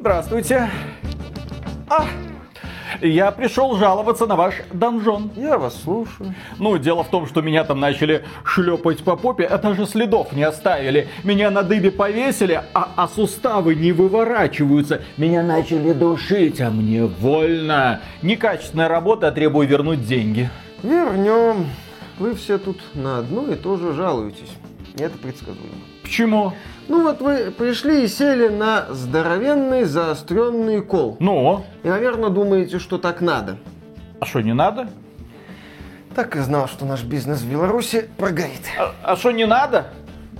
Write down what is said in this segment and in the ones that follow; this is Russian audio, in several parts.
Здравствуйте. А, я пришел жаловаться на ваш донжон. Я вас слушаю. Ну, дело в том, что меня там начали шлепать по попе, а даже следов не оставили. Меня на дыбе повесили, а, а суставы не выворачиваются. Меня начали душить, а мне больно. Некачественная работа, а требую вернуть деньги. Вернем. Вы все тут на одно и то же жалуетесь. Это предсказуемо. Почему? Ну вот вы пришли и сели на здоровенный заостренный кол. Ну? И, наверное, думаете, что так надо. А что, не надо? Так и знал, что наш бизнес в Беларуси прогорит. А что, не надо?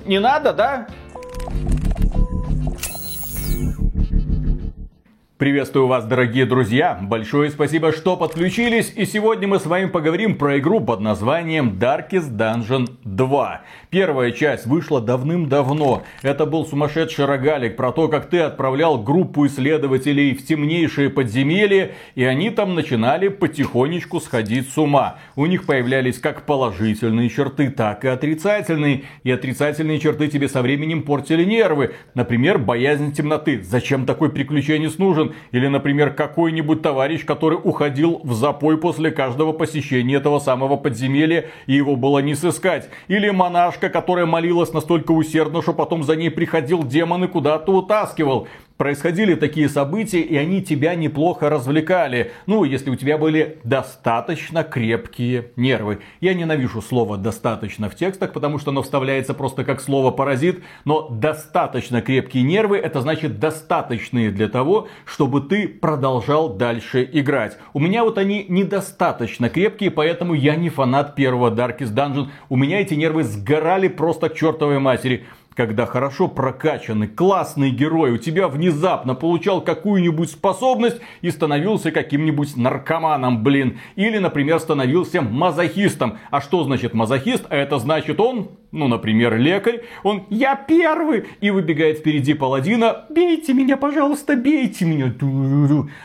Не надо, да? Приветствую вас, дорогие друзья! Большое спасибо, что подключились. И сегодня мы с вами поговорим про игру под названием Darkest Dungeon 2. Первая часть вышла давным-давно. Это был сумасшедший рогалик про то, как ты отправлял группу исследователей в темнейшие подземелья, и они там начинали потихонечку сходить с ума. У них появлялись как положительные черты, так и отрицательные. И отрицательные черты тебе со временем портили нервы. Например, боязнь темноты. Зачем такой приключенец нужен? Или, например, какой-нибудь товарищ, который уходил в запой после каждого посещения этого самого подземелья, и его было не сыскать. Или монашка, которая молилась настолько усердно, что потом за ней приходил демон и куда-то утаскивал происходили такие события, и они тебя неплохо развлекали. Ну, если у тебя были достаточно крепкие нервы. Я ненавижу слово «достаточно» в текстах, потому что оно вставляется просто как слово «паразит». Но достаточно крепкие нервы, это значит достаточные для того, чтобы ты продолжал дальше играть. У меня вот они недостаточно крепкие, поэтому я не фанат первого Darkest Dungeon. У меня эти нервы сгорали просто к чертовой матери когда хорошо прокачанный, классный герой у тебя внезапно получал какую-нибудь способность и становился каким-нибудь наркоманом, блин. Или, например, становился мазохистом. А что значит мазохист? А это значит он ну, например, лекарь, он «Я первый!» и выбегает впереди паладина «Бейте меня, пожалуйста, бейте меня!»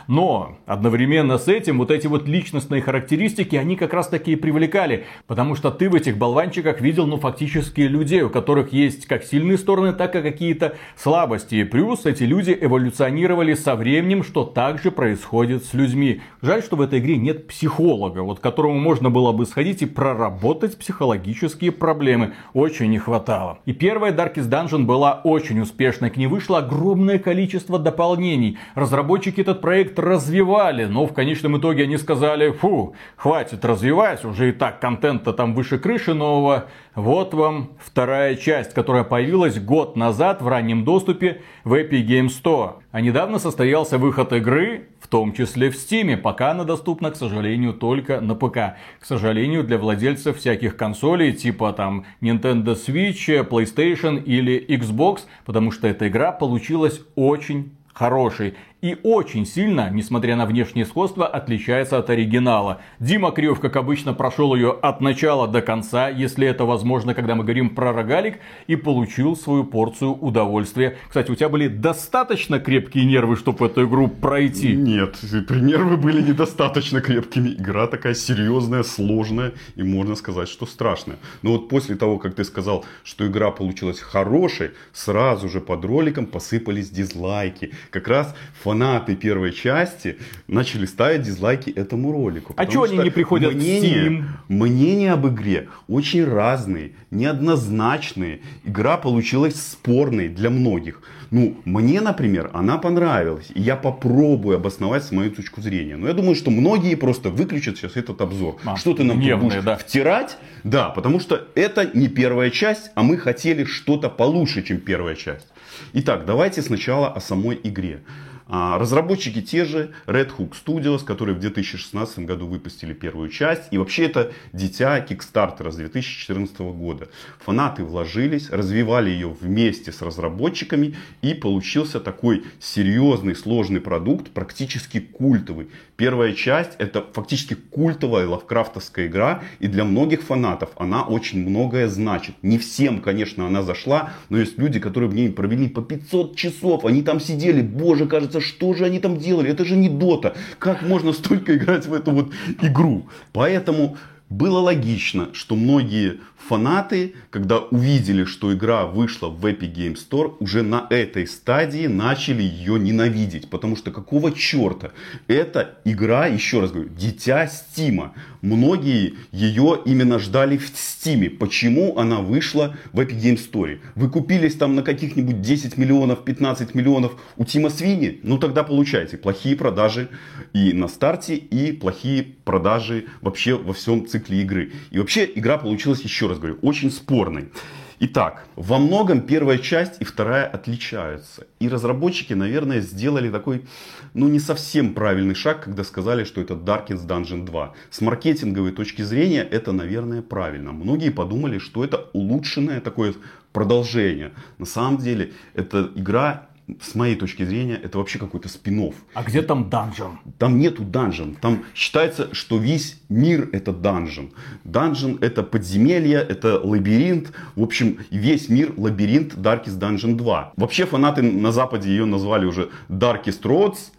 Но одновременно с этим вот эти вот личностные характеристики, они как раз таки и привлекали, потому что ты в этих болванчиках видел, ну, фактически людей, у которых есть как сильные стороны, так и какие-то слабости. И плюс эти люди эволюционировали со временем, что также происходит с людьми. Жаль, что в этой игре нет психолога, вот которому можно было бы сходить и проработать психологические проблемы очень не хватало. И первая Darkest Dungeon была очень успешной, к ней вышло огромное количество дополнений. Разработчики этот проект развивали, но в конечном итоге они сказали, фу, хватит развивать, уже и так контента там выше крыши нового. Вот вам вторая часть, которая появилась год назад в раннем доступе в Epic Games 100. А недавно состоялся выход игры, в том числе в Steam. Пока она доступна, к сожалению, только на ПК. К сожалению, для владельцев всяких консолей, типа там Nintendo Switch, PlayStation или Xbox, потому что эта игра получилась очень хорошей и очень сильно, несмотря на внешнее сходство, отличается от оригинала. Дима Крев, как обычно, прошел ее от начала до конца, если это возможно, когда мы говорим про рогалик, и получил свою порцию удовольствия. Кстати, у тебя были достаточно крепкие нервы, чтобы эту игру пройти? Нет, нервы были недостаточно крепкими. Игра такая серьезная, сложная и можно сказать, что страшная. Но вот после того, как ты сказал, что игра получилась хорошей, сразу же под роликом посыпались дизлайки. Как раз фанаты первой части начали ставить дизлайки этому ролику. А что они не приходят мнения, в Steam? Мнения об игре очень разные, неоднозначные. Игра получилась спорной для многих. Ну, мне, например, она понравилась. И я попробую обосновать с мою точку зрения. Но я думаю, что многие просто выключат сейчас этот обзор. А, что ты нам гневные, будешь да. втирать? Да, потому что это не первая часть, а мы хотели что-то получше, чем первая часть. Итак, давайте сначала о самой игре. А, разработчики те же, Red Hook Studios, которые в 2016 году выпустили первую часть. И вообще это дитя Kickstarter с 2014 года. Фанаты вложились, развивали ее вместе с разработчиками. И получился такой серьезный, сложный продукт, практически культовый. Первая часть это фактически культовая лавкрафтовская игра. И для многих фанатов она очень многое значит. Не всем, конечно, она зашла. Но есть люди, которые в ней провели по 500 часов. Они там сидели, боже, кажется, кажется, что же они там делали? Это же не Дота. Как можно столько играть в эту вот игру? Поэтому было логично, что многие фанаты, когда увидели, что игра вышла в Epic Game Store, уже на этой стадии начали ее ненавидеть. Потому что какого черта? Это игра, еще раз говорю, дитя Стима. Многие ее именно ждали в Стиме. Почему она вышла в Epic Game Store? Вы купились там на каких-нибудь 10 миллионов, 15 миллионов у Тима Свини? Ну тогда получайте плохие продажи и на старте, и плохие продажи вообще во всем цикле игры. И вообще игра получилась, еще раз говорю, очень спорной. Итак, во многом первая часть и вторая отличаются. И разработчики, наверное, сделали такой, ну, не совсем правильный шаг, когда сказали, что это Darkest Dungeon 2. С маркетинговой точки зрения это, наверное, правильно. Многие подумали, что это улучшенное такое продолжение. На самом деле, это игра с моей точки зрения, это вообще какой-то спин А где там данжен? Там нету данжен. Там считается, что весь мир это данжен. Данжен это подземелье, это лабиринт. В общем, весь мир лабиринт Darkest Dungeon 2. Вообще фанаты на Западе ее назвали уже Darkest Roads.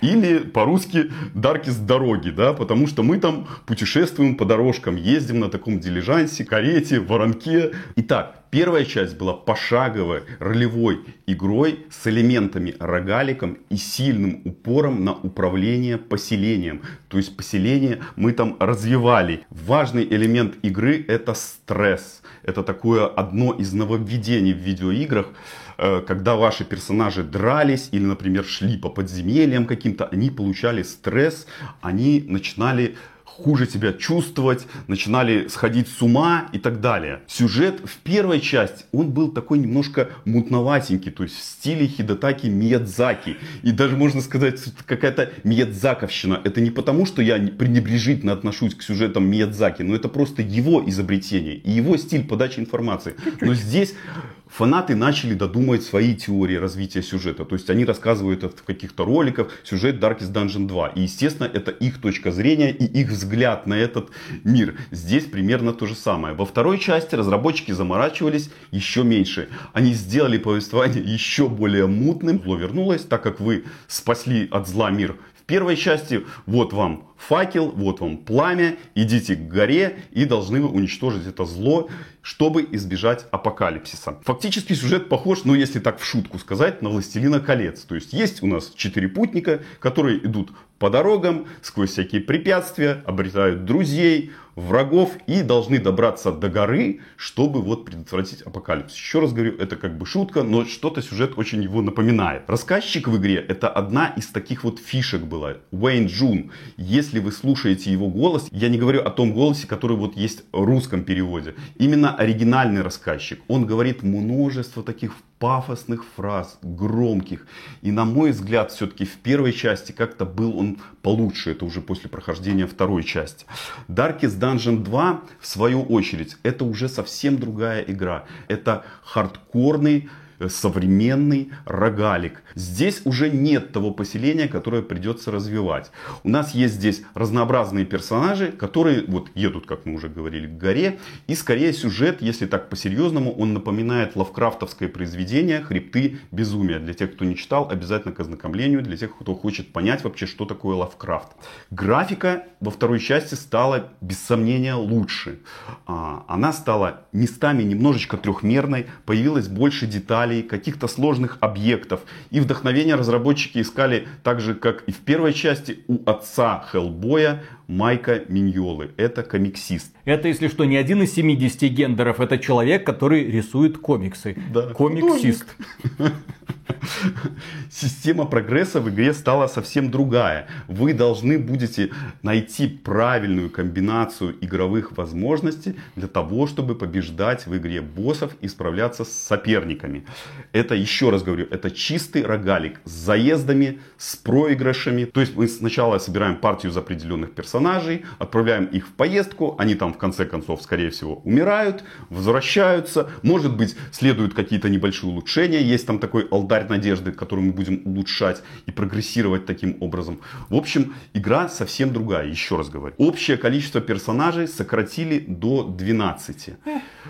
Или по-русски Даркист дороги, да, потому что мы там путешествуем по дорожкам, ездим на таком дилижансе, карете, воронке. Итак, Первая часть была пошаговой ролевой игрой с элементами рогаликом и сильным упором на управление поселением. То есть поселение мы там развивали. Важный элемент игры это стресс. Это такое одно из нововведений в видеоиграх когда ваши персонажи дрались или, например, шли по подземельям каким-то, они получали стресс, они начинали хуже себя чувствовать, начинали сходить с ума и так далее. Сюжет в первой части, он был такой немножко мутноватенький, то есть в стиле Хидатаки Миядзаки. И даже можно сказать, какая-то Миядзаковщина. Это не потому, что я пренебрежительно отношусь к сюжетам Миядзаки, но это просто его изобретение и его стиль подачи информации. Но здесь фанаты начали додумывать свои теории развития сюжета. То есть они рассказывают в каких-то роликах сюжет Darkest Dungeon 2. И естественно это их точка зрения и их взгляд на этот мир. Здесь примерно то же самое. Во второй части разработчики заморачивались еще меньше. Они сделали повествование еще более мутным. Зло вернулось, так как вы спасли от зла мир первой части вот вам факел, вот вам пламя, идите к горе и должны вы уничтожить это зло, чтобы избежать апокалипсиса. Фактически сюжет похож, ну если так в шутку сказать, на Властелина колец. То есть есть у нас четыре путника, которые идут по дорогам, сквозь всякие препятствия, обретают друзей, врагов и должны добраться до горы, чтобы вот предотвратить апокалипсис. Еще раз говорю, это как бы шутка, но что-то сюжет очень его напоминает. Рассказчик в игре это одна из таких вот фишек была. Уэйн Джун. Если вы слушаете его голос, я не говорю о том голосе, который вот есть в русском переводе. Именно оригинальный рассказчик. Он говорит множество таких пафосных фраз, громких. И на мой взгляд, все-таки в первой части как-то был он получше. Это уже после прохождения второй части. Darkest Dungeon 2, в свою очередь, это уже совсем другая игра. Это хардкорный современный рогалик. Здесь уже нет того поселения, которое придется развивать. У нас есть здесь разнообразные персонажи, которые вот едут, как мы уже говорили, к горе. И скорее сюжет, если так по-серьезному, он напоминает лавкрафтовское произведение «Хребты безумия». Для тех, кто не читал, обязательно к ознакомлению. Для тех, кто хочет понять вообще, что такое Лавкрафт. Графика во второй части стала, без сомнения, лучше. А, она стала местами немножечко трехмерной, появилось больше деталей деталей, каких-то сложных объектов. И вдохновение разработчики искали так же, как и в первой части у отца Хеллбоя Майка Миньолы. Это комиксист. Это, если что, не один из 70 гендеров, это человек, который рисует комиксы. Да, Комиксист. Система прогресса в игре стала совсем другая. Вы должны будете найти правильную комбинацию игровых возможностей для того, чтобы побеждать в игре боссов и справляться с соперниками. Это, еще раз говорю, это чистый рогалик с заездами, с проигрышами. То есть мы сначала собираем партию из определенных персонажей, отправляем их в поездку, они там в конце концов, скорее всего, умирают, возвращаются. Может быть, следуют какие-то небольшие улучшения. Есть там такой алтарь надежды, который мы будем улучшать и прогрессировать таким образом. В общем, игра совсем другая, еще раз говорю. Общее количество персонажей сократили до 12.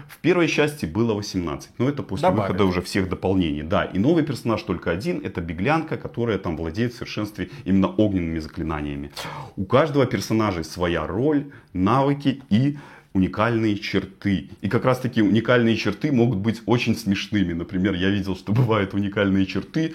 В первой части было 18, но это после Добавили. выхода уже всех дополнений. Да, и новый персонаж только один, это беглянка, которая там владеет в совершенстве именно огненными заклинаниями. У каждого персонажа персонажей своя роль, навыки и уникальные черты. И как раз таки уникальные черты могут быть очень смешными. Например, я видел, что бывают уникальные черты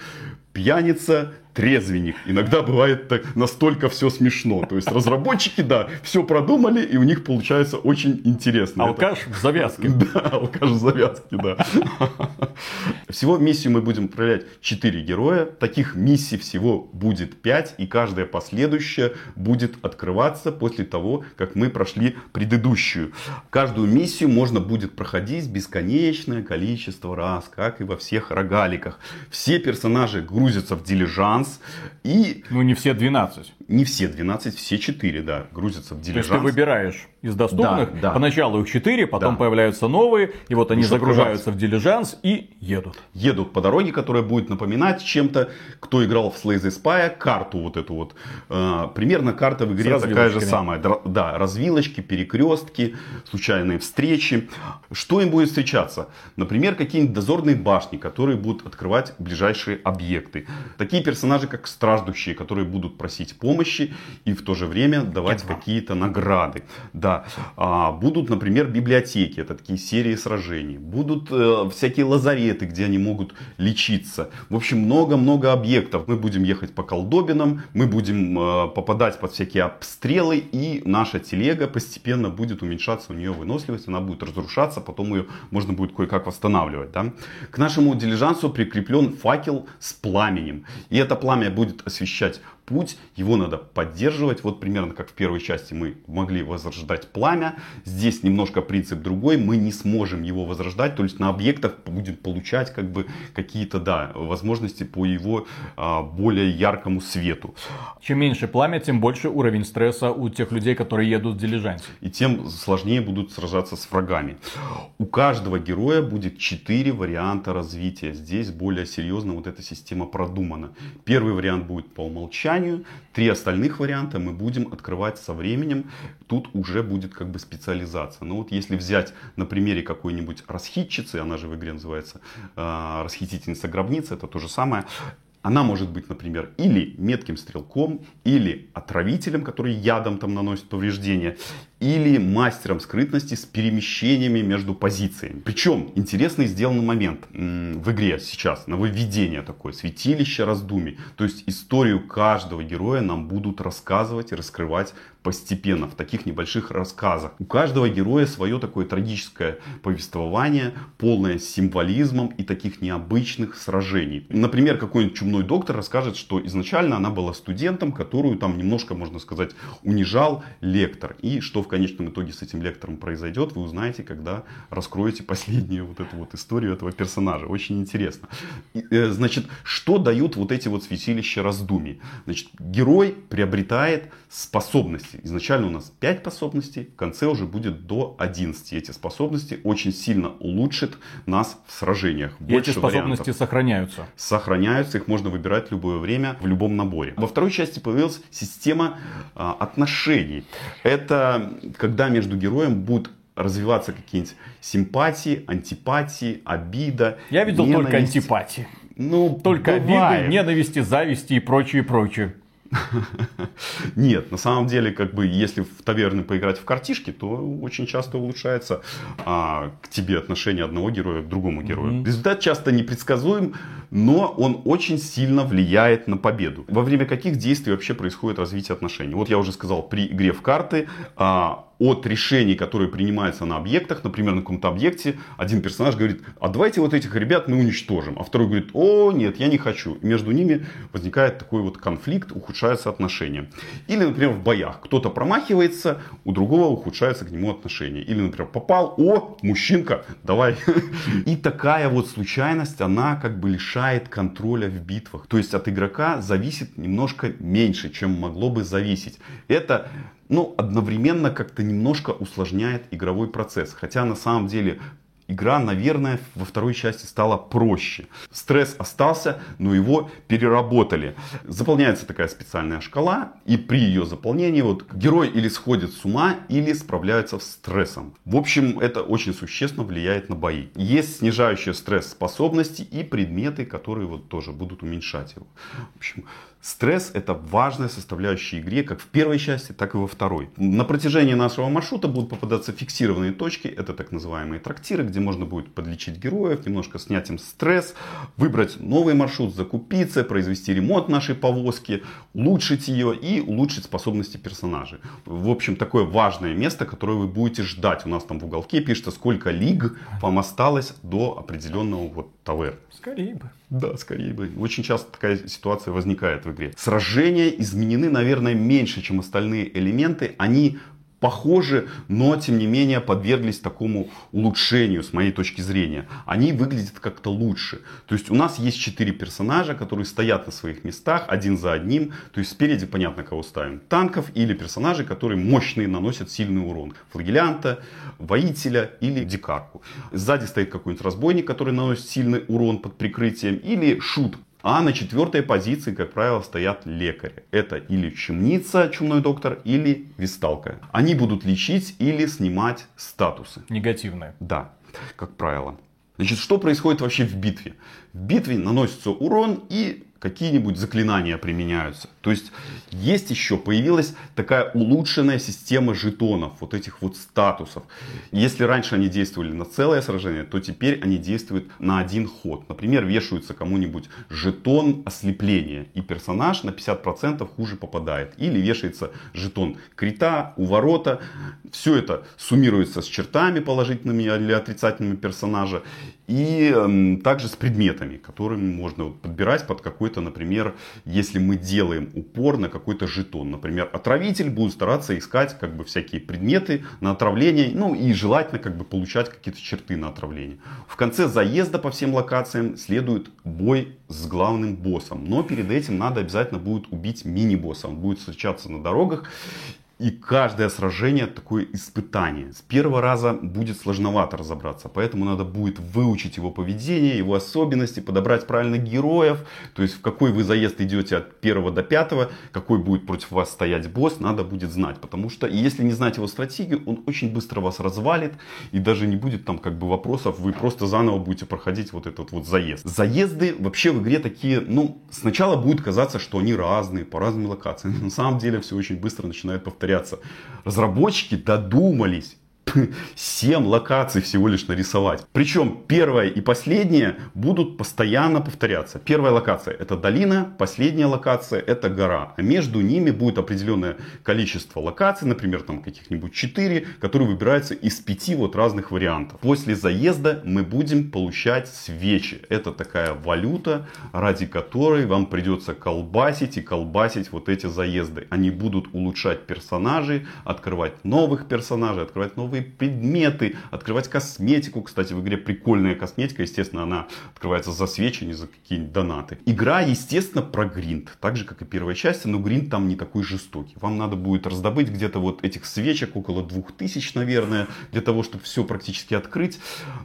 пьяница, трезвенник. Иногда бывает так, настолько все смешно. То есть разработчики, да, все продумали, и у них получается очень интересно. Алкаш Это... в завязке. Да, алкаш в завязке, да. Всего миссию мы будем управлять 4 героя. Таких миссий всего будет 5, и каждая последующая будет открываться после того, как мы прошли предыдущую. Каждую миссию можно будет проходить бесконечное количество раз, как и во всех рогаликах. Все персонажи грузятся в дилижанс и... Ну не все 12. Не все 12, все 4, да, грузятся в дилижанс. То есть ты выбираешь из доступных, да, да. поначалу их 4, потом да. появляются новые, и вот они загружаются в дилижанс и едут. Едут по дороге, которая будет напоминать чем-то, кто играл в Slay the Spy, карту вот эту вот. Э, примерно карта в игре такая же самая. Да, развилочки, перекрестки, случайные встречи. Что им будет встречаться? Например, какие-нибудь дозорные башни, которые будут открывать ближайшие объекты. Такие персонажи, как страждущие, которые будут просить помощи и в то же время давать какие-то награды. Да, да. А, будут, например, библиотеки, это такие серии сражений. Будут э, всякие лазареты, где они могут лечиться. В общем, много-много объектов. Мы будем ехать по колдобинам, мы будем э, попадать под всякие обстрелы, и наша телега постепенно будет уменьшаться, у нее выносливость, она будет разрушаться, потом ее можно будет кое-как восстанавливать. Да? К нашему дилижансу прикреплен факел с пламенем. И это пламя будет освещать путь, его надо поддерживать. Вот примерно как в первой части мы могли возрождать пламя. Здесь немножко принцип другой. Мы не сможем его возрождать. То есть на объектах будем получать как бы какие-то да, возможности по его а, более яркому свету. Чем меньше пламя, тем больше уровень стресса у тех людей, которые едут в дилижансе. И тем сложнее будут сражаться с врагами. У каждого героя будет 4 варианта развития. Здесь более серьезно вот эта система продумана. Первый вариант будет по умолчанию описанию. Три остальных варианта мы будем открывать со временем. Тут уже будет как бы специализация. Но вот если взять на примере какой-нибудь расхитчицы, она же в игре называется э, расхитительница гробницы, это то же самое. Она может быть, например, или метким стрелком, или отравителем, который ядом там наносит повреждения, или мастером скрытности с перемещениями между позициями. Причем интересный сделанный момент в игре сейчас, нововведение такое, святилище раздумий. То есть историю каждого героя нам будут рассказывать и раскрывать постепенно, в таких небольших рассказах. У каждого героя свое такое трагическое повествование, полное символизмом и таких необычных сражений. Например, какой-нибудь чумной доктор расскажет, что изначально она была студентом, которую там немножко, можно сказать, унижал лектор. И что в конечном итоге с этим лектором произойдет, вы узнаете, когда раскроете последнюю вот эту вот историю этого персонажа. Очень интересно. Э, значит, что дают вот эти вот святилища раздумий? Значит, герой приобретает способности. Изначально у нас 5 способностей, в конце уже будет до 11. Эти способности очень сильно улучшат нас в сражениях. И эти способности вариантов. сохраняются. Сохраняются, их можно выбирать в любое время, в любом наборе. Во второй части появилась система а, отношений. Это когда между героем будут развиваться какие-нибудь симпатии, антипатии, обида. Я видел ненависть. только антипатии. Ну, только бывает. обиды, ненависти, зависти и прочее, прочее. Нет, на самом деле, как бы, если в таверны поиграть в картишки, то очень часто улучшается а, к тебе отношение одного героя к другому герою. Mm-hmm. Результат часто непредсказуем, но он очень сильно влияет на победу. Во время каких действий вообще происходит развитие отношений? Вот я уже сказал, при игре в карты а, от решений, которые принимаются на объектах. Например, на каком-то объекте один персонаж говорит, а давайте вот этих ребят мы уничтожим. А второй говорит, о нет, я не хочу. И между ними возникает такой вот конфликт, ухудшаются отношения. Или, например, в боях. Кто-то промахивается, у другого ухудшаются к нему отношения. Или, например, попал, о, мужчинка, давай. И такая вот случайность, она как бы лишает контроля в битвах. То есть от игрока зависит немножко меньше, чем могло бы зависеть. Это но одновременно как-то немножко усложняет игровой процесс. Хотя на самом деле игра, наверное, во второй части стала проще. Стресс остался, но его переработали. Заполняется такая специальная шкала, и при ее заполнении вот герой или сходит с ума, или справляется с стрессом. В общем, это очень существенно влияет на бои. Есть снижающие стресс способности и предметы, которые вот тоже будут уменьшать его. В общем, Стресс это важная составляющая игре, как в первой части, так и во второй. На протяжении нашего маршрута будут попадаться фиксированные точки, это так называемые трактиры, где можно будет подлечить героев, немножко снять им стресс, выбрать новый маршрут, закупиться, произвести ремонт нашей повозки, улучшить ее и улучшить способности персонажей. В общем, такое важное место, которое вы будете ждать. У нас там в уголке пишется, сколько лиг вам осталось до определенного вот таверны. Скорее бы. Да, скорее бы. Очень часто такая ситуация возникает в игре. Сражения изменены, наверное, меньше, чем остальные элементы. Они похожи, но тем не менее подверглись такому улучшению с моей точки зрения. Они выглядят как-то лучше. То есть у нас есть четыре персонажа, которые стоят на своих местах один за одним. То есть спереди понятно кого ставим. Танков или персонажей, которые мощные, наносят сильный урон. Флагелянта, воителя или дикарку. Сзади стоит какой-нибудь разбойник, который наносит сильный урон под прикрытием. Или шут, а на четвертой позиции, как правило, стоят лекари. Это или чумница, чумной доктор, или висталка. Они будут лечить или снимать статусы. Негативное. Да, как правило. Значит, что происходит вообще в битве? В битве наносится урон и какие-нибудь заклинания применяются. То есть есть еще, появилась такая улучшенная система жетонов, вот этих вот статусов. Если раньше они действовали на целое сражение, то теперь они действуют на один ход. Например, вешаются кому-нибудь жетон ослепления, и персонаж на 50% хуже попадает. Или вешается жетон крита, уворота. Все это суммируется с чертами положительными или отрицательными персонажа. И э, также с предметами, которыми можно подбирать под какой-то, например, если мы делаем упор на какой-то жетон. Например, отравитель будет стараться искать как бы всякие предметы на отравление, ну и желательно как бы получать какие-то черты на отравление. В конце заезда по всем локациям следует бой с главным боссом. Но перед этим надо обязательно будет убить мини-босса. Он будет встречаться на дорогах. И каждое сражение такое испытание. С первого раза будет сложновато разобраться, поэтому надо будет выучить его поведение, его особенности, подобрать правильных героев. То есть в какой вы заезд идете от первого до пятого, какой будет против вас стоять босс, надо будет знать. Потому что если не знать его стратегию, он очень быстро вас развалит и даже не будет там как бы вопросов, вы просто заново будете проходить вот этот вот заезд. Заезды вообще в игре такие, ну, сначала будет казаться, что они разные, по разным локациям. На самом деле все очень быстро начинает повторяться повторяться. Разработчики додумались 7 локаций всего лишь нарисовать. Причем первая и последняя будут постоянно повторяться. Первая локация это долина, последняя локация это гора. А между ними будет определенное количество локаций, например, там каких-нибудь 4, которые выбираются из 5 вот разных вариантов. После заезда мы будем получать свечи. Это такая валюта, ради которой вам придется колбасить и колбасить вот эти заезды. Они будут улучшать персонажей, открывать новых персонажей, открывать новые новые предметы, открывать косметику. Кстати, в игре прикольная косметика, естественно, она открывается за свечи, не за какие-нибудь донаты. Игра, естественно, про гринд, так же, как и первая часть, но гринд там не такой жестокий. Вам надо будет раздобыть где-то вот этих свечек, около 2000, наверное, для того, чтобы все практически открыть.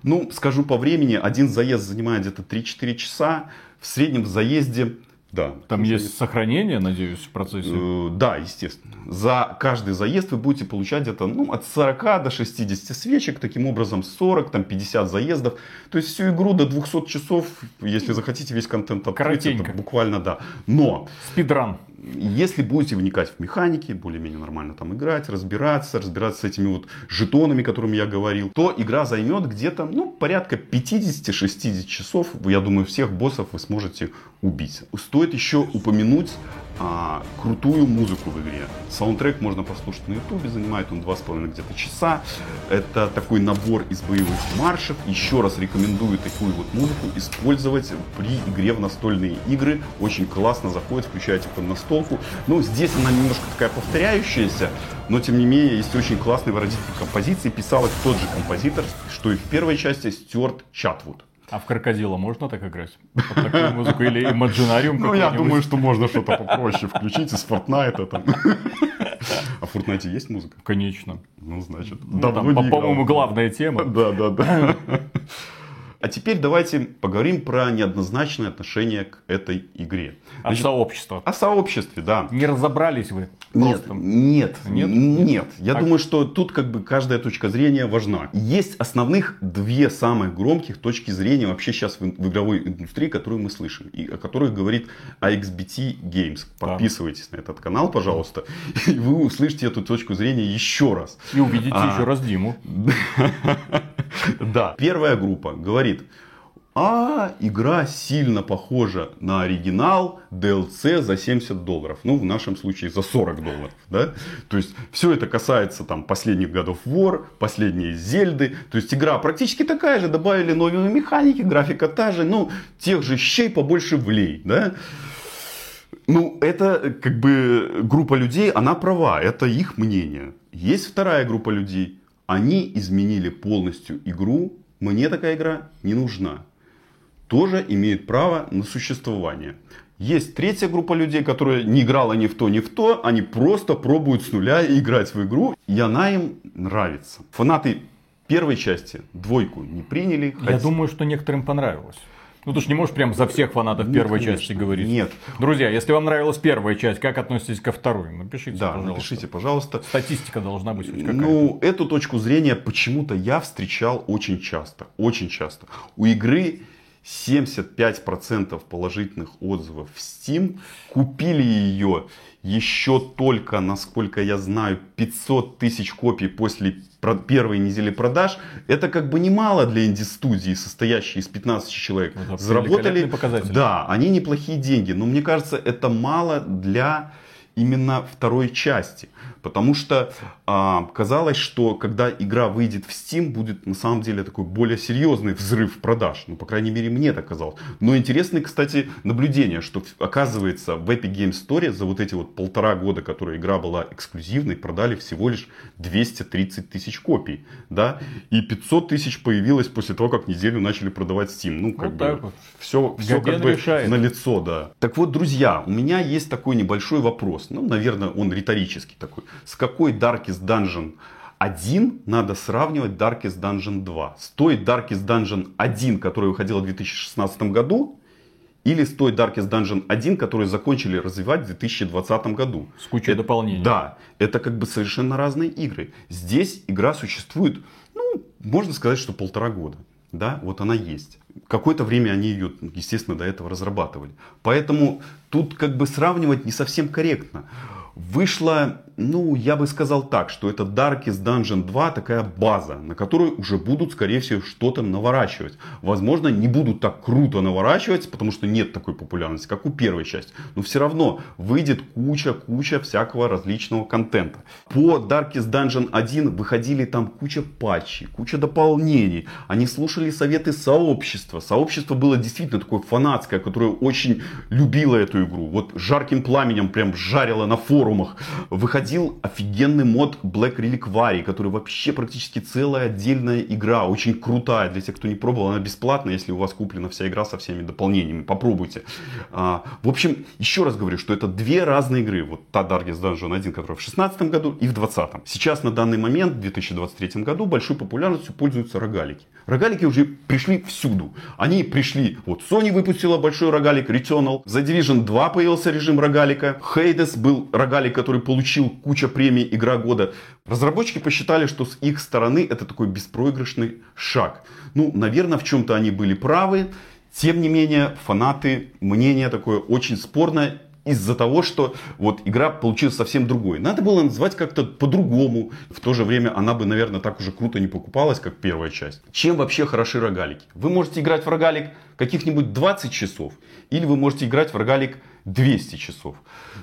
Ну, скажу по времени, один заезд занимает где-то 3-4 часа. В среднем в заезде да. Там есть заезд. сохранение, надеюсь, в процессе? Э, да, естественно. За каждый заезд вы будете получать где-то ну, от 40 до 60 свечек. Таким образом 40, там 50 заездов. То есть всю игру до 200 часов, если захотите весь контент открыть, это буквально да. Но... Спидран. Если будете вникать в механики, более-менее нормально там играть, разбираться, разбираться с этими вот жетонами, о которых я говорил, то игра займет где-то, ну, порядка 50-60 часов. Я думаю, всех боссов вы сможете убить. Стоит еще упомянуть а, крутую музыку в игре. Саундтрек можно послушать на ютубе, занимает он 2,5 где-то часа. Это такой набор из боевых маршев. Еще раз рекомендую такую вот музыку использовать при игре в настольные игры. Очень классно заходит, включаете под настолку. Ну, здесь она немножко такая повторяющаяся, но тем не менее есть очень классные выразительные композиции. Писал их тот же композитор, что и в первой части Стюарт Чатвуд. А в крокодила можно так играть? Под такую музыку или имаджинариум Ну, я думаю, что можно что-то попроще включить из Fortnite там. А в Fortnite есть музыка? Конечно. Ну, значит, ну, там, по-моему, главная тема. Да, да, да. А теперь давайте поговорим про неоднозначное отношение к этой игре. Значит, сообщества. о сообществе, да. Не разобрались вы? Нет, нет, Нет? нет. Я Так. думаю, что тут как бы каждая точка зрения важна. Есть основных две самых громких точки зрения вообще сейчас в, в игровой индустрии, которые мы слышим, и о которых говорит AXBT Games. Подписывайтесь на этот канал, пожалуйста, и вы услышите эту точку зрения еще раз. И увидите А. еще раз Диму. Да. Первая группа говорит, а игра сильно похожа на оригинал DLC за 70 долларов. Ну, в нашем случае за 40 долларов. Да? То есть, все это касается там последних годов War, последние Зельды. То есть, игра практически такая же. Добавили новые механики, графика та же. Ну, тех же щей побольше влей. Да? Ну, это как бы группа людей, она права, это их мнение. Есть вторая группа людей, они изменили полностью игру, мне такая игра не нужна. Тоже имеют право на существование. Есть третья группа людей, которая не играла ни в то, ни в то, они просто пробуют с нуля играть в игру, и она им нравится. Фанаты первой части двойку не приняли. Я думаю, что некоторым понравилось. Ну, ты же не можешь прям за всех фанатов Нет, первой конечно. части говорить. Нет. Друзья, если вам нравилась первая часть, как относитесь ко второй? Напишите, Да, пожалуйста. напишите, пожалуйста. Статистика должна быть хоть какая-то. Ну, эту точку зрения почему-то я встречал очень часто. Очень часто. У игры 75% положительных отзывов в Steam. Купили ее еще только, насколько я знаю, 500 тысяч копий после первой недели продаж. Это как бы немало для инди-студии, состоящей из 15 человек. Это Заработали, да, они неплохие деньги, но мне кажется, это мало для именно второй части. Потому что а, казалось, что когда игра выйдет в Steam, будет на самом деле такой более серьезный взрыв продаж. Ну, по крайней мере, мне так казалось. Но интересное, кстати, наблюдение, что оказывается в Epic Games Store за вот эти вот полтора года, которые игра была эксклюзивной, продали всего лишь 230 тысяч копий. Да? И 500 тысяч появилось после того, как неделю начали продавать Steam. Ну, как Вот бы вот. все, все как бы на лицо, да. Так вот, друзья, у меня есть такой небольшой вопрос. Ну, наверное, он риторический такой. С какой Darkest Dungeon 1 надо сравнивать Darkest Dungeon 2? С той Darkest Dungeon 1, которая выходила в 2016 году, или с той Darkest Dungeon 1, которую закончили развивать в 2020 году? С кучей Это- дополнений. Да, это как бы совершенно разные игры. Здесь игра существует, ну, можно сказать, что полтора года. Да, вот она есть. Какое-то время они ее, естественно, до этого разрабатывали. Поэтому тут как бы сравнивать не совсем корректно. Вышло, ну, я бы сказал так, что это Darkest Dungeon 2 такая база, на которую уже будут, скорее всего, что-то наворачивать. Возможно, не будут так круто наворачивать, потому что нет такой популярности, как у первой части. Но все равно выйдет куча-куча всякого различного контента. По Darkest Dungeon 1 выходили там куча патчей, куча дополнений. Они слушали советы сообщества. Сообщество было действительно такое фанатское, которое очень любило эту игру. Вот жарким пламенем прям жарило на форумах. Выходил офигенный мод Black Reliquary, который вообще практически целая отдельная игра, очень крутая. Для тех, кто не пробовал, она бесплатная, если у вас куплена вся игра со всеми дополнениями. Попробуйте. А, в общем, еще раз говорю, что это две разные игры. Вот та Darkest Dungeon 1, которая в 2016 году и в 2020. Сейчас на данный момент, в 2023 году, большой популярностью пользуются рогалики. Рогалики уже пришли всюду. Они пришли, вот Sony выпустила большой рогалик Returnal, за Division 2 появился режим рогалика, Hades был рогалик, который получил куча премий Игра года. Разработчики посчитали, что с их стороны это такой беспроигрышный шаг. Ну, наверное, в чем-то они были правы. Тем не менее, фанаты, мнение такое очень спорное из-за того, что вот игра получилась совсем другой. Надо было назвать как-то по-другому. В то же время она бы, наверное, так уже круто не покупалась, как первая часть. Чем вообще хороши рогалики? Вы можете играть в рогалик каких-нибудь 20 часов, или вы можете играть в рогалик 200 часов.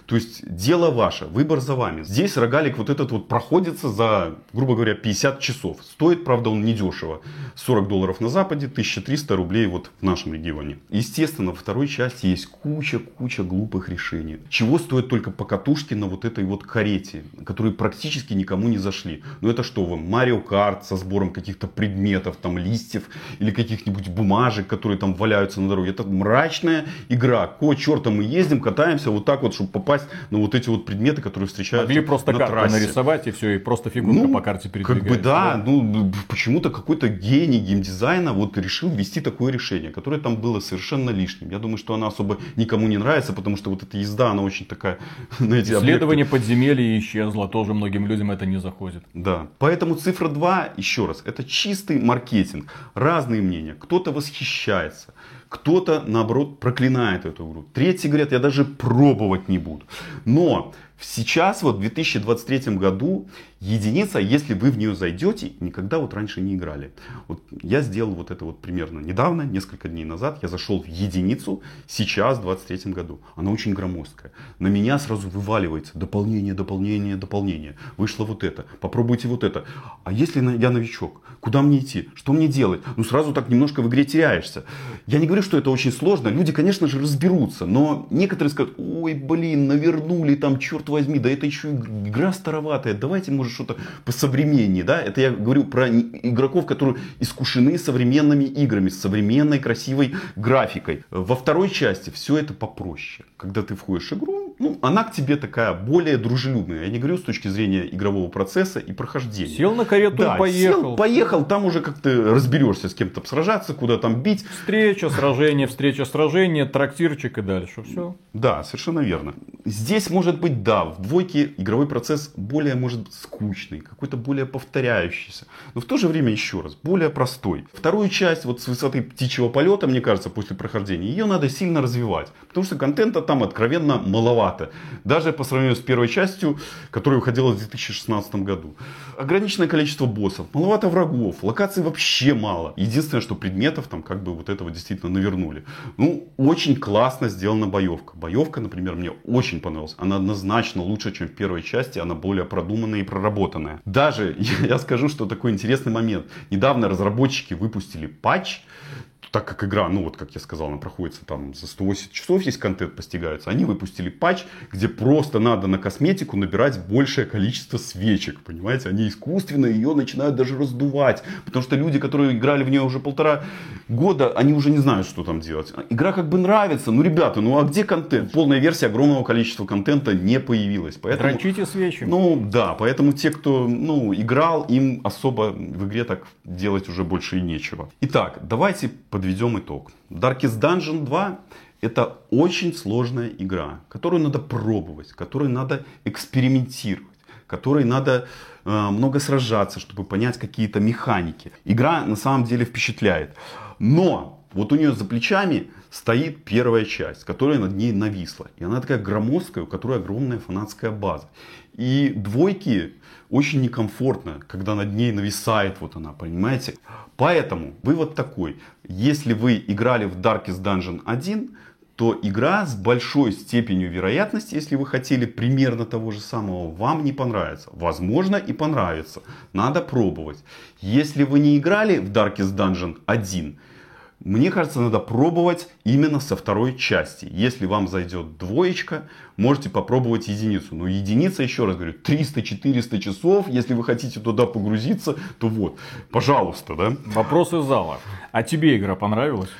То есть дело ваше, выбор за вами. Здесь рогалик вот этот вот проходится за, грубо говоря, 50 часов. Стоит, правда, он недешево. 40 долларов на Западе, 1300 рублей вот в нашем регионе. Естественно, во второй части есть куча-куча глупых решений. Чего стоит только покатушки на вот этой вот карете, которые практически никому не зашли. Ну это что вам, Марио Карт со сбором каких-то предметов, там листьев или каких-нибудь бумажек, которые там валяются на дороге. Это мрачная игра. Кого черта мы ездим, катаемся вот так вот, чтобы попасть на вот эти вот предметы, которые встречаются Могли просто на карту трассе. нарисовать и все, и просто фигурка Ну, по карте Как передвигается. бы да, ну почему-то какой-то гений геймдизайна вот решил ввести такое решение, которое там было совершенно лишним. Я думаю, что она особо никому не нравится, потому что вот эта езда, она очень такая на эти Исследование объекты. подземелья исчезло, тоже многим людям это не заходит. Да. Поэтому цифра 2, еще раз, это чистый маркетинг. Разные мнения. Кто-то восхищается, кто-то, наоборот, проклинает эту игру. Третьи говорят, я даже пробовать не буду. Но сейчас, вот в 2023 году, единица, если вы в нее зайдете, никогда вот раньше не играли. Вот я сделал вот это вот примерно недавно, несколько дней назад, я зашел в единицу, сейчас, в 2023 году. Она очень громоздкая. На меня сразу вываливается дополнение, дополнение, дополнение. Вышло вот это, попробуйте вот это. А если я новичок, куда мне идти, что мне делать? Ну сразу так немножко в игре теряешься. Я не говорю, что это очень сложно, люди, конечно же, разберутся, но некоторые скажут, ой, блин, навернули там, черт возьми, да это еще игра староватая, давайте, может, что-то посовременнее, да? Это я говорю про игроков, которые искушены современными играми, с современной красивой графикой. Во второй части все это попроще. Когда ты входишь в игру, ну, она к тебе такая более дружелюбная. Я не говорю с точки зрения игрового процесса и прохождения. Сел на карету Да, и поехал. сел, поехал, там уже как ты разберешься с кем-то сражаться, куда там бить. Встреча, сражение, встреча, сражение, трактирчик и дальше. Все. Да, совершенно верно. Здесь может быть, да, в двойке игровой процесс более, может быть, скучный, какой-то более повторяющийся. Но в то же время, еще раз, более простой. Вторую часть, вот с высоты птичьего полета, мне кажется, после прохождения, ее надо сильно развивать. Потому что контента там откровенно маловато. Даже по сравнению с первой частью, которая выходила в 2016 году. Ограниченное количество боссов, маловато врагов, локаций вообще мало. Единственное, что предметов там как бы вот этого действительно навернули. Ну, очень классно сделана боевка. Боевка, например, мне очень понравилась. Она однозначно лучше, чем в первой части. Она более продуманная и проработанная. Даже, я скажу, что такой интересный момент. Недавно разработчики выпустили патч, так как игра, ну вот как я сказал, она проходится там за 180 часов, есть контент постигается, они выпустили патч, где просто надо на косметику набирать большее количество свечек, понимаете? Они искусственно ее начинают даже раздувать, потому что люди, которые играли в нее уже полтора года, они уже не знают, что там делать. Игра как бы нравится, ну ребята, ну а где контент? Полная версия огромного количества контента не появилась, поэтому... Дрочите свечи. Ну да, поэтому те, кто ну, играл, им особо в игре так делать уже больше и нечего. Итак, давайте подведем итог. Darkest Dungeon 2 это очень сложная игра, которую надо пробовать, которую надо экспериментировать, которой надо э, много сражаться, чтобы понять какие-то механики. Игра на самом деле впечатляет. Но вот у нее за плечами стоит первая часть, которая над ней нависла. И она такая громоздкая, у которой огромная фанатская база. И двойки очень некомфортно, когда над ней нависает вот она, понимаете? Поэтому вывод такой. Если вы играли в Darkest Dungeon 1, то игра с большой степенью вероятности, если вы хотели примерно того же самого, вам не понравится. Возможно и понравится. Надо пробовать. Если вы не играли в Darkest Dungeon 1, мне кажется, надо пробовать именно со второй части. Если вам зайдет двоечка, можете попробовать единицу. Но единица, еще раз говорю, 300-400 часов. Если вы хотите туда погрузиться, то вот, пожалуйста, да. Вопрос из зала. А тебе игра понравилась?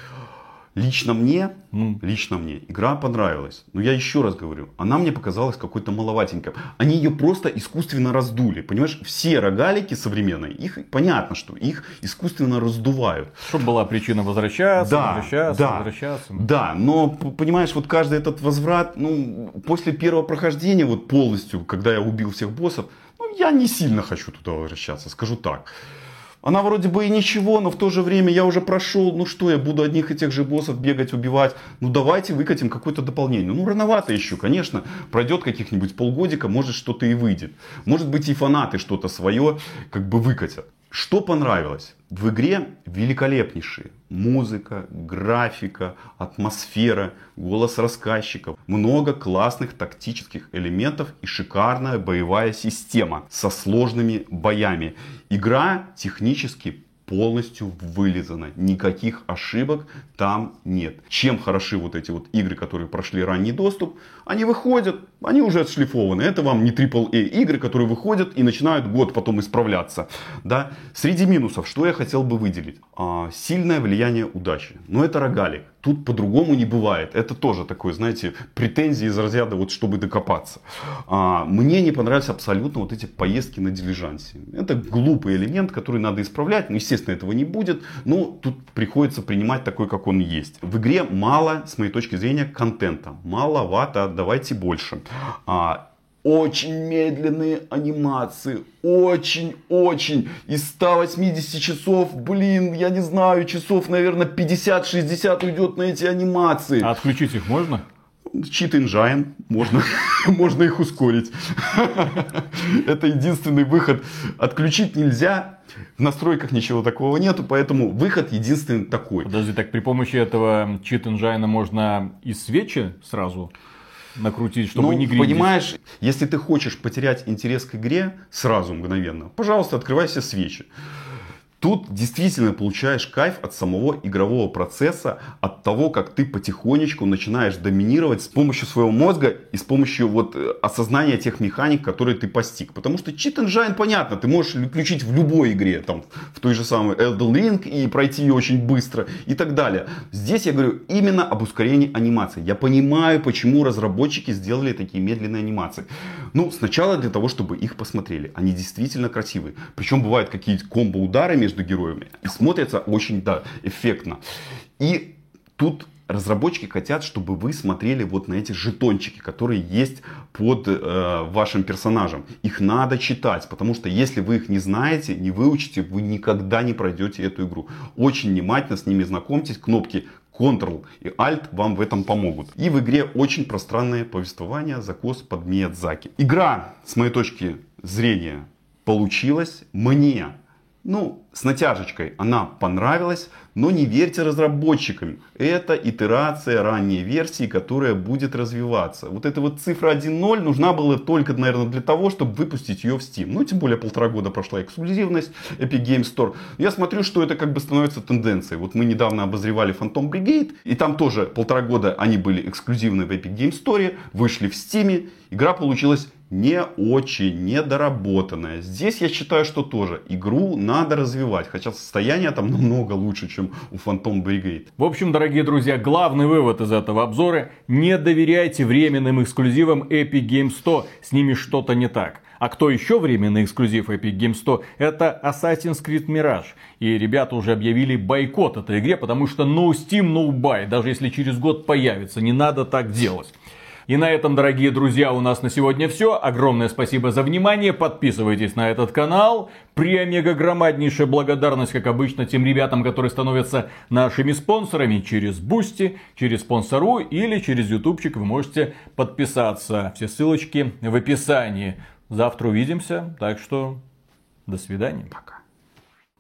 Лично мне, Ну. лично мне игра понравилась. Но я еще раз говорю, она мне показалась какой-то маловатенькой. Они ее просто искусственно раздули. Понимаешь, все рогалики современные, их понятно, что их искусственно раздувают. Чтобы была причина возвращаться, Да, возвращаться, да, возвращаться. Да, но понимаешь, вот каждый этот возврат, ну, после первого прохождения, вот полностью, когда я убил всех боссов, ну, я не сильно хочу туда возвращаться, скажу так. Она вроде бы и ничего, но в то же время я уже прошел, ну что, я буду одних и тех же боссов бегать, убивать. Ну давайте выкатим какое-то дополнение. Ну рановато еще, конечно. Пройдет каких-нибудь полгодика, может что-то и выйдет. Может быть и фанаты что-то свое как бы выкатят. Что понравилось? В игре великолепнейшие. Музыка, графика, атмосфера, голос рассказчиков. Много классных тактических элементов и шикарная боевая система со сложными боями. Игра технически полностью вылизана. Никаких ошибок там нет. Чем хороши вот эти вот игры, которые прошли ранний доступ? Они выходят, Они уже отшлифованы. Это вам не AAA игры, которые выходят и начинают год потом исправляться. Да? Среди минусов, что я хотел бы выделить? А, сильное влияние удачи. Но это рогалик. Тут по-другому не бывает. Это тоже такое, знаете, претензии из разряда, вот чтобы докопаться. А, мне не понравились абсолютно вот эти поездки на дилижансе. Это глупый элемент, который надо исправлять. Ну, естественно, этого не будет. Но тут приходится принимать такой, как он есть. В игре мало, с моей точки зрения, контента. Маловато, давайте больше. А, очень медленные анимации, очень-очень. Из 180 часов, блин, я не знаю, часов, наверное, 50-60 уйдет на эти анимации. А отключить их можно? Cheat Engine, можно, можно их ускорить. Это единственный выход. Отключить нельзя, в настройках ничего такого нету, поэтому выход единственный такой. Подожди, так при помощи этого Cheat Engine можно и свечи сразу накрутить, чтобы ну, не гриндить. понимаешь, если ты хочешь потерять интерес к игре сразу, мгновенно, пожалуйста, открывай все свечи. Тут действительно получаешь кайф от самого игрового процесса, от того, как ты потихонечку начинаешь доминировать с помощью своего мозга и с помощью вот э, осознания тех механик, которые ты постиг. Потому что Cheat Engine, понятно, ты можешь включить в любой игре, там, в той же самой Elden Ring и пройти ее очень быстро и так далее. Здесь я говорю именно об ускорении анимации. Я понимаю, почему разработчики сделали такие медленные анимации. Ну, сначала для того, чтобы их посмотрели. Они действительно красивые. Причем бывают какие-то комбо-удары между между героями. Смотрится очень, да, эффектно. И тут разработчики хотят, чтобы вы смотрели вот на эти жетончики, которые есть под э, вашим персонажем. Их надо читать, потому что если вы их не знаете, не выучите, вы никогда не пройдете эту игру. Очень внимательно с ними знакомьтесь. Кнопки Ctrl и Alt вам в этом помогут. И в игре очень пространное повествование, закос под Миядзаки. Игра, с моей точки зрения, получилась мне ну, с натяжечкой она понравилась, но не верьте разработчикам. Это итерация ранней версии, которая будет развиваться. Вот эта вот цифра 1.0 нужна была только, наверное, для того, чтобы выпустить ее в Steam. Ну, тем более полтора года прошла эксклюзивность Epic Games Store. Я смотрю, что это как бы становится тенденцией. Вот мы недавно обозревали Phantom Brigade, и там тоже полтора года они были эксклюзивны в Epic Games Store, вышли в Steam. Игра получилась не очень недоработанная. Здесь я считаю, что тоже игру надо развивать, хотя состояние там намного лучше, чем у Phantom Brigade. В общем, дорогие друзья, главный вывод из этого обзора – не доверяйте временным эксклюзивам Epic Games 100, с ними что-то не так. А кто еще временный эксклюзив Epic Games 100? Это Assassin's Creed Mirage. И ребята уже объявили бойкот этой игре, потому что no Steam, no buy. Даже если через год появится, не надо так делать. И на этом, дорогие друзья, у нас на сегодня все. Огромное спасибо за внимание. Подписывайтесь на этот канал. Премега громаднейшая благодарность, как обычно, тем ребятам, которые становятся нашими спонсорами через Бусти, через спонсору или через ютубчик вы можете подписаться. Все ссылочки в описании. Завтра увидимся, так что до свидания. Пока.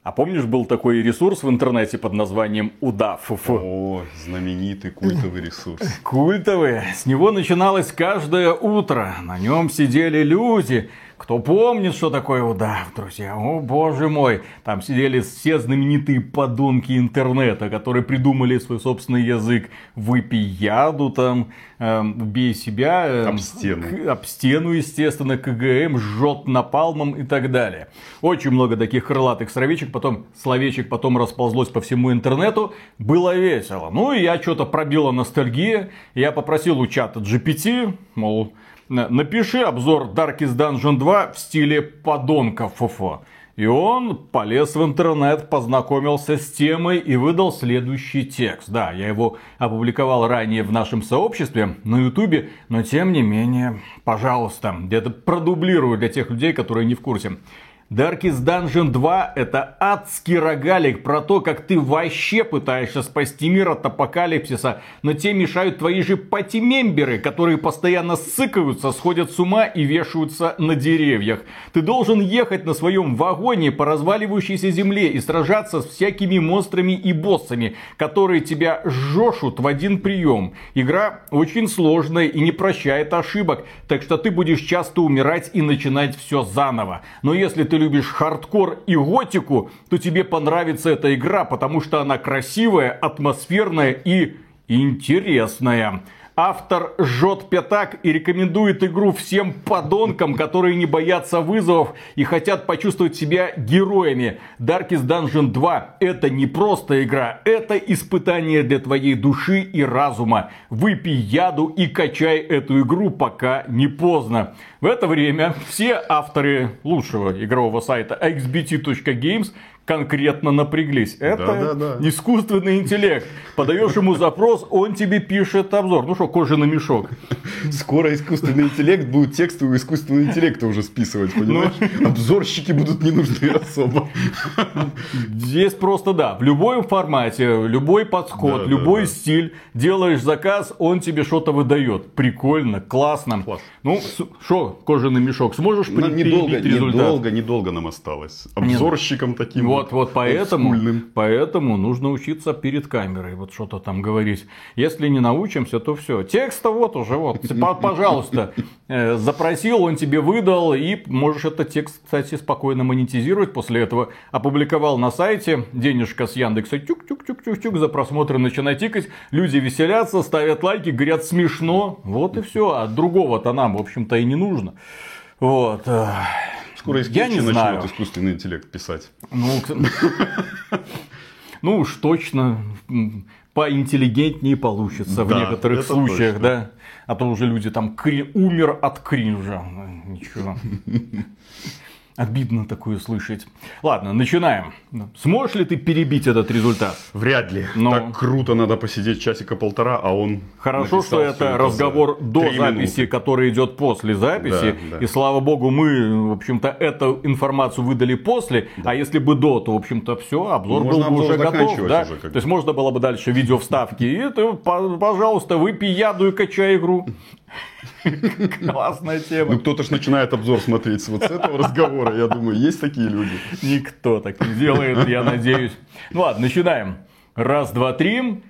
А помнишь, был такой ресурс в интернете под названием Удав? О, знаменитый культовый ресурс. Культовый. С него начиналось каждое утро. На нем сидели люди, кто помнит, что такое удав, друзья? О, боже мой. Там сидели все знаменитые подонки интернета, которые придумали свой собственный язык. Выпей яду там, э, убей себя. Э, об стену. К, об стену, естественно, КГМ, жжет напалмом и так далее. Очень много таких крылатых словечек, потом, словечек потом расползлось по всему интернету. Было весело. Ну и я что-то пробила ностальгия. Я попросил у чата GPT, мол, напиши обзор Darkest Dungeon 2 в стиле подонка фуфо. И он полез в интернет, познакомился с темой и выдал следующий текст. Да, я его опубликовал ранее в нашем сообществе на ютубе, но тем не менее, пожалуйста, где-то продублирую для тех людей, которые не в курсе. Darkest Dungeon 2 это адский рогалик про то, как ты вообще пытаешься спасти мир от апокалипсиса, но те мешают твои же пати-мемберы, которые постоянно ссыкаются, сходят с ума и вешаются на деревьях. Ты должен ехать на своем вагоне по разваливающейся земле и сражаться с всякими монстрами и боссами, которые тебя жжешут в один прием. Игра очень сложная и не прощает ошибок, так что ты будешь часто умирать и начинать все заново. Но если ты любишь хардкор и готику, то тебе понравится эта игра, потому что она красивая, атмосферная и интересная. Автор жжет пятак и рекомендует игру всем подонкам, которые не боятся вызовов и хотят почувствовать себя героями. Darkest Dungeon 2 это не просто игра, это испытание для твоей души и разума. Выпей яду и качай эту игру, пока не поздно. В это время все авторы лучшего игрового сайта xbt.games конкретно напряглись. Это Да, да, да. искусственный интеллект. Подаешь ему запрос, он тебе пишет обзор. Ну что, кожаный мешок. Скоро искусственный интеллект будет тексты у искусственного интеллекта уже списывать, понимаешь? Ну. Обзорщики будут не нужны особо. Здесь просто да, в любом формате, любой подход, Да, да, любой да. стиль, делаешь заказ, он тебе что-то выдает. Прикольно, классно. Класс. Ну, что, кожаный мешок, сможешь Нам недолго, результат? недолго, недолго нам осталось. Обзорщиком таким. Вот, вот поэтому, олдскульным. поэтому нужно учиться перед камерой, вот что-то там говорить. Если не научимся, то все. Текста вот уже, вот, пожалуйста. Э, Запросил, он тебе выдал, и можешь этот текст, кстати, спокойно монетизировать после этого. Опубликовал на сайте, денежка с Яндекса, тюк-тюк-тюк-тюк-тюк, за просмотры начинает тикать, люди веселятся, ставят лайки, говорят смешно, вот и все. А другого-то нам, в общем-то, и не нужно. Вот. э, Скоро из Я не знаю. искусственный интеллект писать. Ну, ну уж точно поинтеллигентнее получится в Да, некоторых это случаях, точно. да. А то уже люди там кри- умер от кринжа. Ну, Ничего. Обидно такое слышать. Ладно, начинаем. Сможешь ли ты перебить этот результат? Вряд ли. Но- Так круто, надо посидеть часика полтора, а он Хорошо, что это разговор до записи, минуты. который идет после записи. Да, да. И слава богу, мы, в общем-то, эту информацию выдали после. А если бы до, то, в общем-то, все, обзор Можно был бы уже готов. Да? уже, как То есть можно было бы дальше видео вставки. И это, по- пожалуйста, выпей яду и качай игру. Классная Ну, тема. кто-то ж начинает обзор смотреть вот с этого разговора. Я думаю, есть такие люди. Никто так не делает, я надеюсь. Ну ладно, начинаем. Раз, два, три.